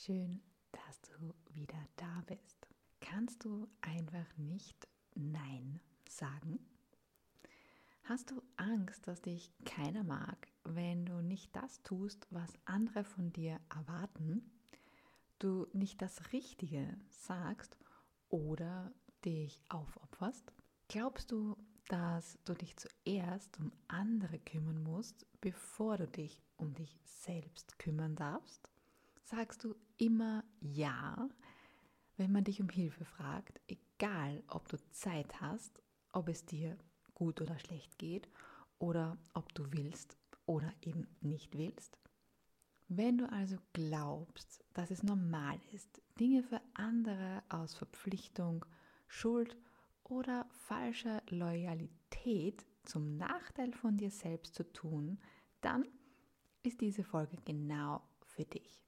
Schön, dass du wieder da bist. Kannst du einfach nicht Nein sagen? Hast du Angst, dass dich keiner mag, wenn du nicht das tust, was andere von dir erwarten? Du nicht das Richtige sagst oder dich aufopferst? Glaubst du, dass du dich zuerst um andere kümmern musst, bevor du dich um dich selbst kümmern darfst? Sagst du immer Ja, wenn man dich um Hilfe fragt, egal ob du Zeit hast, ob es dir gut oder schlecht geht oder ob du willst oder eben nicht willst? Wenn du also glaubst, dass es normal ist, Dinge für andere aus Verpflichtung, Schuld oder falscher Loyalität zum Nachteil von dir selbst zu tun, dann ist diese Folge genau für dich.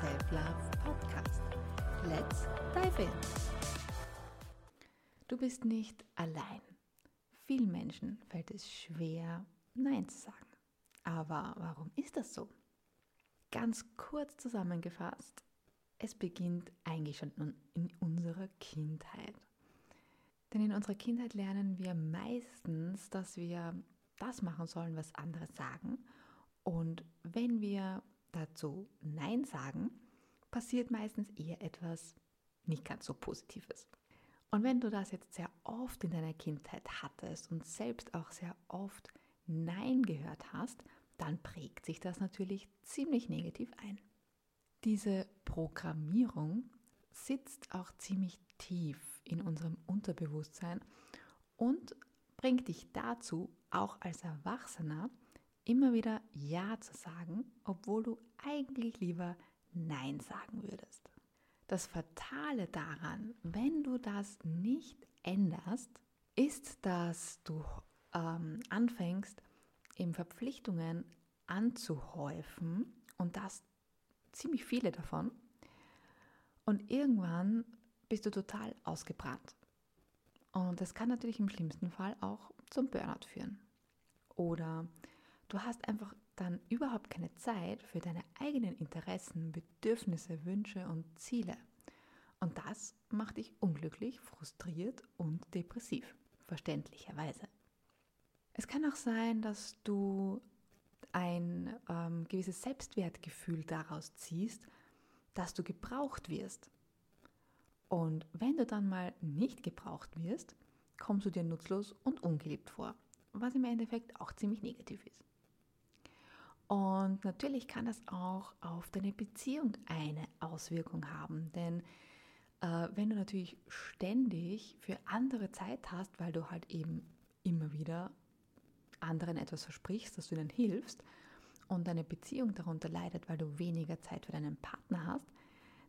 Self-Love Podcast. Let's dive in! Du bist nicht allein. Vielen Menschen fällt es schwer, Nein zu sagen. Aber warum ist das so? Ganz kurz zusammengefasst, es beginnt eigentlich schon in unserer Kindheit. Denn in unserer Kindheit lernen wir meistens, dass wir das machen sollen, was andere sagen. Und wenn wir dazu Nein sagen, passiert meistens eher etwas nicht ganz so Positives. Und wenn du das jetzt sehr oft in deiner Kindheit hattest und selbst auch sehr oft Nein gehört hast, dann prägt sich das natürlich ziemlich negativ ein. Diese Programmierung sitzt auch ziemlich tief in unserem Unterbewusstsein und bringt dich dazu, auch als Erwachsener immer wieder Ja zu sagen, obwohl du eigentlich lieber Nein sagen würdest. Das Fatale daran, wenn du das nicht änderst, ist, dass du ähm, anfängst, eben Verpflichtungen anzuhäufen und das ziemlich viele davon. Und irgendwann bist du total ausgebrannt. Und das kann natürlich im schlimmsten Fall auch zum Burnout führen. Oder du hast einfach dann überhaupt keine Zeit für deine eigenen Interessen, Bedürfnisse, Wünsche und Ziele. Und das macht dich unglücklich, frustriert und depressiv, verständlicherweise. Es kann auch sein, dass du ein ähm, gewisses Selbstwertgefühl daraus ziehst, dass du gebraucht wirst. Und wenn du dann mal nicht gebraucht wirst, kommst du dir nutzlos und ungeliebt vor, was im Endeffekt auch ziemlich negativ ist. Und natürlich kann das auch auf deine Beziehung eine Auswirkung haben, denn äh, wenn du natürlich ständig für andere Zeit hast, weil du halt eben immer wieder anderen etwas versprichst, dass du ihnen hilfst und deine Beziehung darunter leidet, weil du weniger Zeit für deinen Partner hast,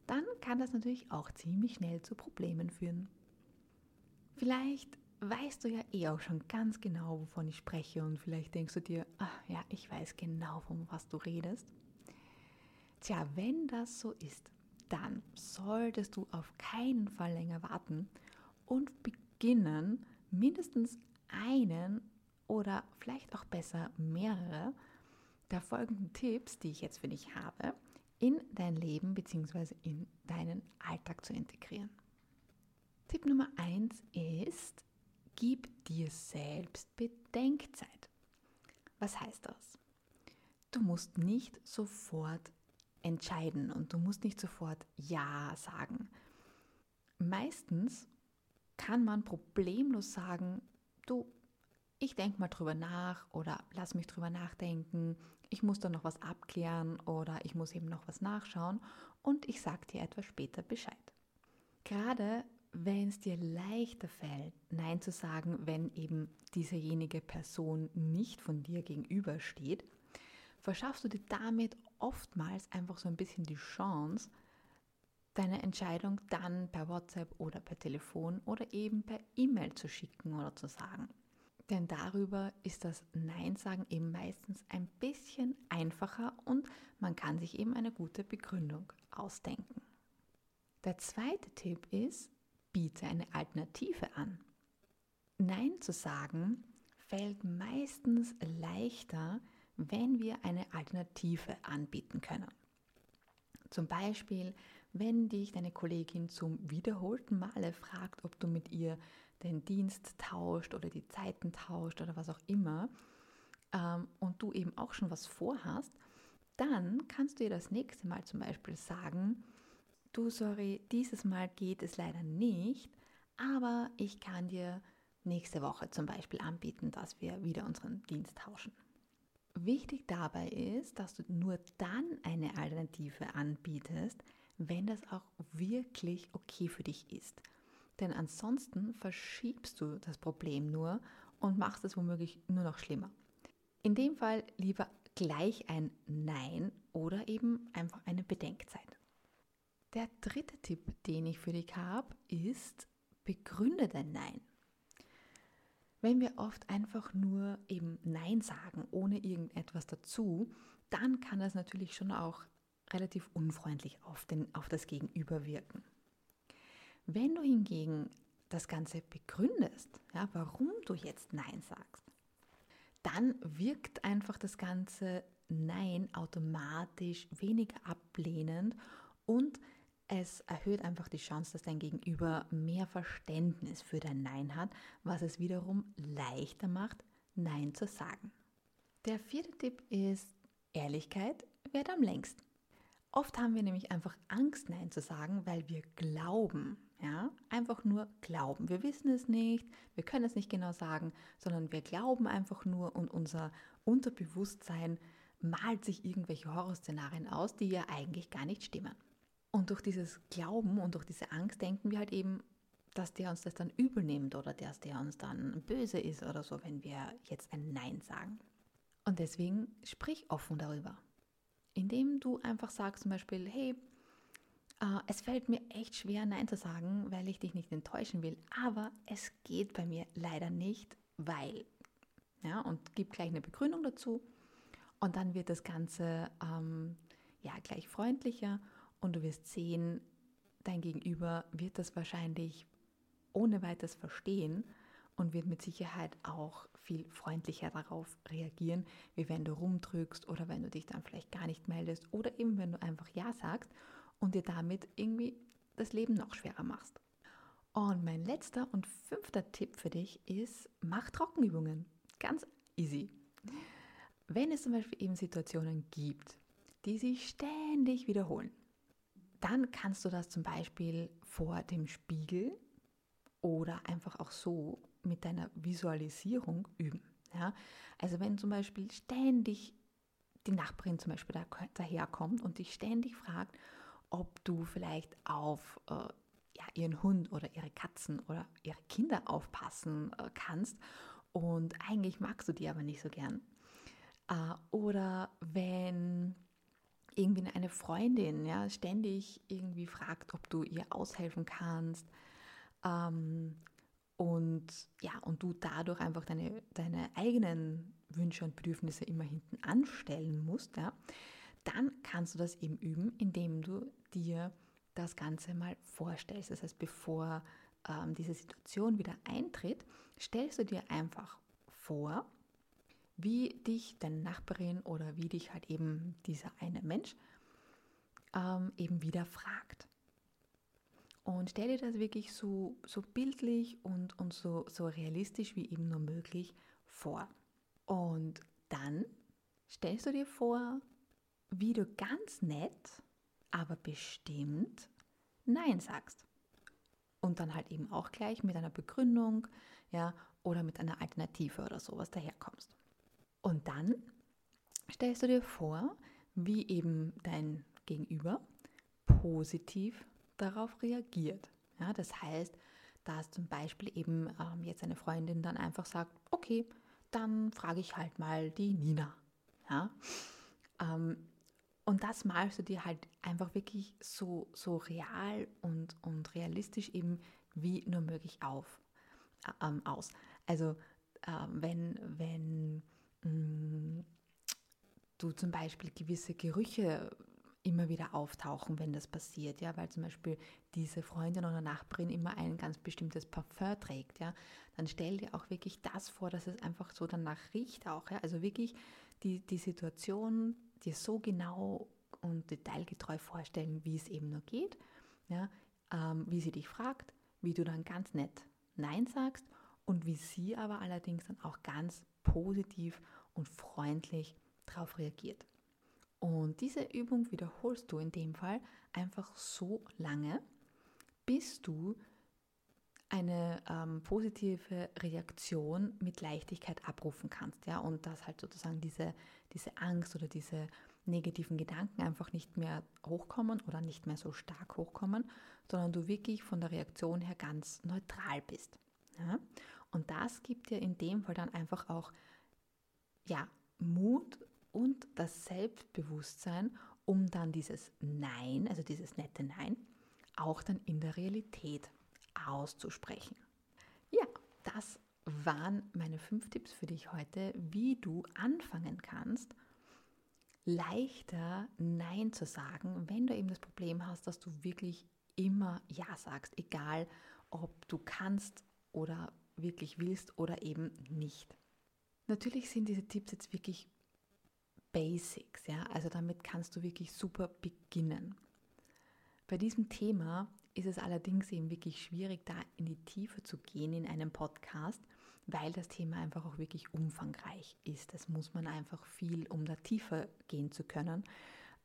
dann kann das natürlich auch ziemlich schnell zu Problemen führen. Vielleicht weißt du ja eh auch schon ganz genau, wovon ich spreche und vielleicht denkst du dir, ach ja, ich weiß genau, von was du redest. Tja, wenn das so ist, dann solltest du auf keinen Fall länger warten und beginnen, mindestens einen oder vielleicht auch besser mehrere der folgenden Tipps, die ich jetzt für dich habe, in dein Leben bzw. in deinen Alltag zu integrieren. Tipp Nummer eins ist, gib dir selbst Bedenkzeit. Was heißt das? Du musst nicht sofort entscheiden und du musst nicht sofort Ja sagen. Meistens kann man problemlos sagen, du, ich denke mal drüber nach oder lass mich drüber nachdenken, ich muss da noch was abklären oder ich muss eben noch was nachschauen und ich sage dir etwas später Bescheid. Gerade wenn es dir leichter fällt, Nein zu sagen, wenn eben diesejenige Person nicht von dir gegenübersteht, verschaffst du dir damit oftmals einfach so ein bisschen die Chance, deine Entscheidung dann per WhatsApp oder per Telefon oder eben per E-Mail zu schicken oder zu sagen. Denn darüber ist das Nein sagen eben meistens ein bisschen einfacher und man kann sich eben eine gute Begründung ausdenken. Der zweite Tipp ist, biete eine Alternative an. Nein zu sagen fällt meistens leichter, wenn wir eine Alternative anbieten können. Zum Beispiel, wenn dich deine Kollegin zum wiederholten Male fragt, ob du mit ihr den Dienst tauscht oder die Zeiten tauscht oder was auch immer ähm, und du eben auch schon was vorhast, dann kannst du ihr das nächste Mal zum Beispiel sagen, du sorry, dieses Mal geht es leider nicht, aber ich kann dir nächste Woche zum Beispiel anbieten, dass wir wieder unseren Dienst tauschen. Wichtig dabei ist, dass du nur dann eine Alternative anbietest, wenn das auch wirklich okay für dich ist. Denn ansonsten verschiebst du das Problem nur und machst es womöglich nur noch schlimmer. In dem Fall lieber gleich ein Nein oder eben einfach eine Bedenkzeit. Der dritte Tipp, den ich für dich habe, ist, begründe dein Nein. Wenn wir oft einfach nur eben Nein sagen, ohne irgendetwas dazu, dann kann das natürlich schon auch relativ unfreundlich auf, den, auf das Gegenüber wirken. Wenn du hingegen das Ganze begründest, ja, warum du jetzt Nein sagst, dann wirkt einfach das ganze Nein automatisch weniger ablehnend und es erhöht einfach die Chance, dass dein Gegenüber mehr Verständnis für dein Nein hat, was es wiederum leichter macht, Nein zu sagen. Der vierte Tipp ist, Ehrlichkeit wird am längsten. Oft haben wir nämlich einfach Angst, Nein zu sagen, weil wir glauben, ja, einfach nur glauben. Wir wissen es nicht, wir können es nicht genau sagen, sondern wir glauben einfach nur und unser Unterbewusstsein malt sich irgendwelche Horrorszenarien aus, die ja eigentlich gar nicht stimmen. Und durch dieses Glauben und durch diese Angst denken wir halt eben, dass der uns das dann übel nimmt oder dass der uns dann böse ist oder so, wenn wir jetzt ein Nein sagen. Und deswegen sprich offen darüber. Indem du einfach sagst zum Beispiel, hey, äh, es fällt mir echt schwer, Nein zu sagen, weil ich dich nicht enttäuschen will, aber es geht bei mir leider nicht, weil. Ja, und gib gleich eine Begründung dazu. Und dann wird das Ganze ähm, ja gleich freundlicher und du wirst sehen, dein Gegenüber wird das wahrscheinlich ohne weiteres verstehen und wird mit Sicherheit auch viel freundlicher darauf reagieren, wie wenn du rumdrückst oder wenn du dich dann vielleicht gar nicht meldest oder eben wenn du einfach Ja sagst und dir damit irgendwie das Leben noch schwerer machst. Und mein letzter und fünfter Tipp für dich ist, mach Trockenübungen. Ganz easy. Wenn es zum Beispiel eben Situationen gibt, die sich ständig wiederholen, dann kannst du das zum Beispiel vor dem Spiegel oder einfach auch so mit deiner Visualisierung üben. Ja? Also wenn zum Beispiel ständig die Nachbarin zum Beispiel da, daherkommt und dich ständig fragt, ob du vielleicht auf äh, ja, ihren Hund oder ihre Katzen oder ihre Kinder aufpassen äh, kannst und eigentlich magst du die aber nicht so gern. Äh, oder wenn irgendwie eine Freundin ja, ständig irgendwie fragt, ob du ihr aushelfen kannst ähm, und ja, und du dadurch einfach deine, deine eigenen Wünsche und Bedürfnisse immer hinten anstellen musst, ja, dann kannst du das eben üben, indem du dir das Ganze mal vorstellst. Das heißt, bevor ähm, diese Situation wieder eintritt, stellst du dir einfach vor, wie dich deine Nachbarin oder wie dich halt eben dieser eine Mensch ähm, eben wieder fragt. Und stell dir das wirklich so, so bildlich und, und so, so realistisch wie eben nur möglich vor. Und dann stellst du dir vor, wie du ganz nett, aber bestimmt Nein sagst. Und dann halt eben auch gleich mit einer Begründung, ja, oder mit einer Alternative oder sowas daherkommst. Und dann stellst du dir vor, wie eben dein Gegenüber positiv darauf reagiert. Ja, das heißt, dass zum Beispiel eben ähm, jetzt eine Freundin dann einfach sagt, okay, dann frage ich halt mal die Nina. Ja? Ähm, und das malst du dir halt einfach wirklich so, so real und, und realistisch eben wie nur möglich auf, äh, ähm, aus. Also äh, wenn, wenn du zum Beispiel gewisse Gerüche immer wieder auftauchen, wenn das passiert, ja, weil zum Beispiel diese Freundin oder Nachbarin immer ein ganz bestimmtes Parfum trägt, ja, dann stell dir auch wirklich das vor, dass es einfach so danach riecht auch, ja, also wirklich die, die Situation dir so genau und detailgetreu vorstellen, wie es eben nur geht, ja, ähm, wie sie dich fragt, wie du dann ganz nett Nein sagst und wie sie aber allerdings dann auch ganz positiv und freundlich darauf reagiert. Und diese Übung wiederholst du in dem Fall einfach so lange, bis du eine ähm, positive Reaktion mit Leichtigkeit abrufen kannst, ja, und dass halt sozusagen diese, diese Angst oder diese negativen Gedanken einfach nicht mehr hochkommen oder nicht mehr so stark hochkommen, sondern du wirklich von der Reaktion her ganz neutral bist. Ja? Und das gibt dir in dem Fall dann einfach auch ja, Mut und das Selbstbewusstsein, um dann dieses Nein, also dieses nette Nein, auch dann in der Realität auszusprechen. Ja, das waren meine fünf Tipps für dich heute, wie du anfangen kannst, leichter Nein zu sagen, wenn du eben das Problem hast, dass du wirklich immer Ja sagst, egal ob du kannst oder wirklich willst oder eben nicht. Natürlich sind diese Tipps jetzt wirklich Basics, ja, also damit kannst du wirklich super beginnen. Bei diesem Thema ist es allerdings eben wirklich schwierig, da in die Tiefe zu gehen in einem Podcast, weil das Thema einfach auch wirklich umfangreich ist. Es muss man einfach viel, um da tiefer gehen zu können,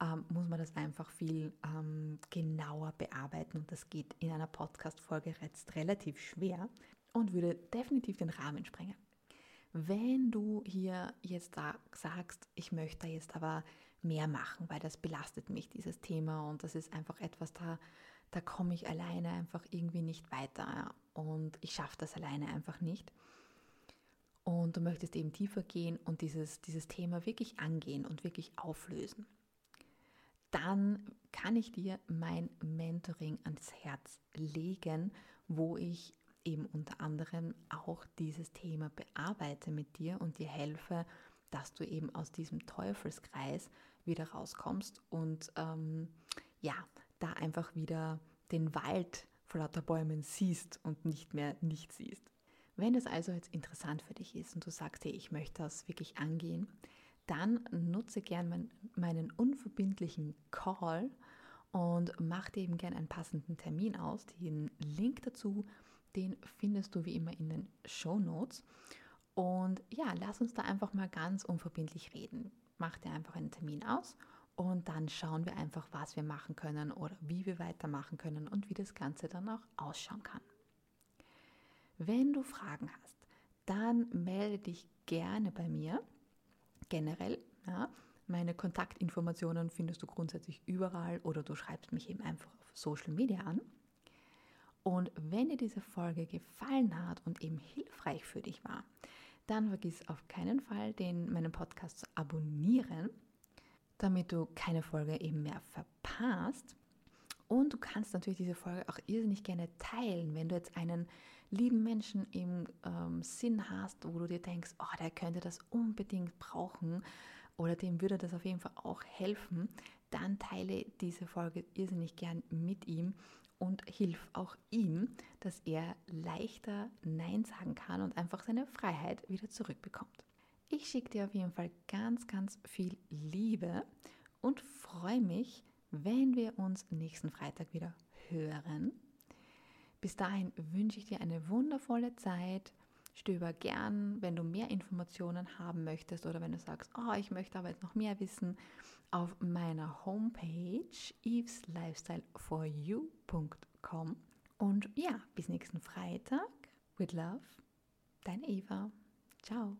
ähm, muss man das einfach viel ähm, genauer bearbeiten und das geht in einer Podcast-Folge jetzt relativ schwer und würde definitiv den Rahmen sprengen. Wenn du hier jetzt sagst, ich möchte jetzt aber mehr machen, weil das belastet mich, dieses Thema und das ist einfach etwas, da, da komme ich alleine einfach irgendwie nicht weiter und ich schaffe das alleine einfach nicht. Und du möchtest eben tiefer gehen und dieses, dieses Thema wirklich angehen und wirklich auflösen. Dann kann ich dir mein Mentoring ans Herz legen, wo ich eben unter anderem auch dieses Thema bearbeite mit dir und dir helfe, dass du eben aus diesem Teufelskreis wieder rauskommst und ähm, ja, da einfach wieder den Wald vor lauter Bäumen siehst und nicht mehr nicht siehst. Wenn es also jetzt interessant für dich ist und du sagst, hey, ich möchte das wirklich angehen, dann nutze gern mein, meinen unverbindlichen Call und mach dir eben gern einen passenden Termin aus. Den Link dazu den findest du wie immer in den Show Notes. Und ja, lass uns da einfach mal ganz unverbindlich reden. Mach dir einfach einen Termin aus und dann schauen wir einfach, was wir machen können oder wie wir weitermachen können und wie das Ganze dann auch ausschauen kann. Wenn du Fragen hast, dann melde dich gerne bei mir. Generell, ja, meine Kontaktinformationen findest du grundsätzlich überall oder du schreibst mich eben einfach auf Social Media an. Und wenn dir diese Folge gefallen hat und eben hilfreich für dich war, dann vergiss auf keinen Fall, den, meinen Podcast zu abonnieren, damit du keine Folge eben mehr verpasst. Und du kannst natürlich diese Folge auch irrsinnig gerne teilen, wenn du jetzt einen lieben Menschen im ähm, Sinn hast, wo du dir denkst, oh, der könnte das unbedingt brauchen oder dem würde das auf jeden Fall auch helfen, dann teile diese Folge irrsinnig gern mit ihm und hilf auch ihm, dass er leichter Nein sagen kann und einfach seine Freiheit wieder zurückbekommt. Ich schicke dir auf jeden Fall ganz, ganz viel Liebe und freue mich, wenn wir uns nächsten Freitag wieder hören. Bis dahin wünsche ich dir eine wundervolle Zeit. Stöber gern, wenn du mehr Informationen haben möchtest oder wenn du sagst, oh, ich möchte aber jetzt noch mehr wissen, auf meiner Homepage eveslifestyleforyou.com. Und ja, bis nächsten Freitag. With love, dein Eva. Ciao.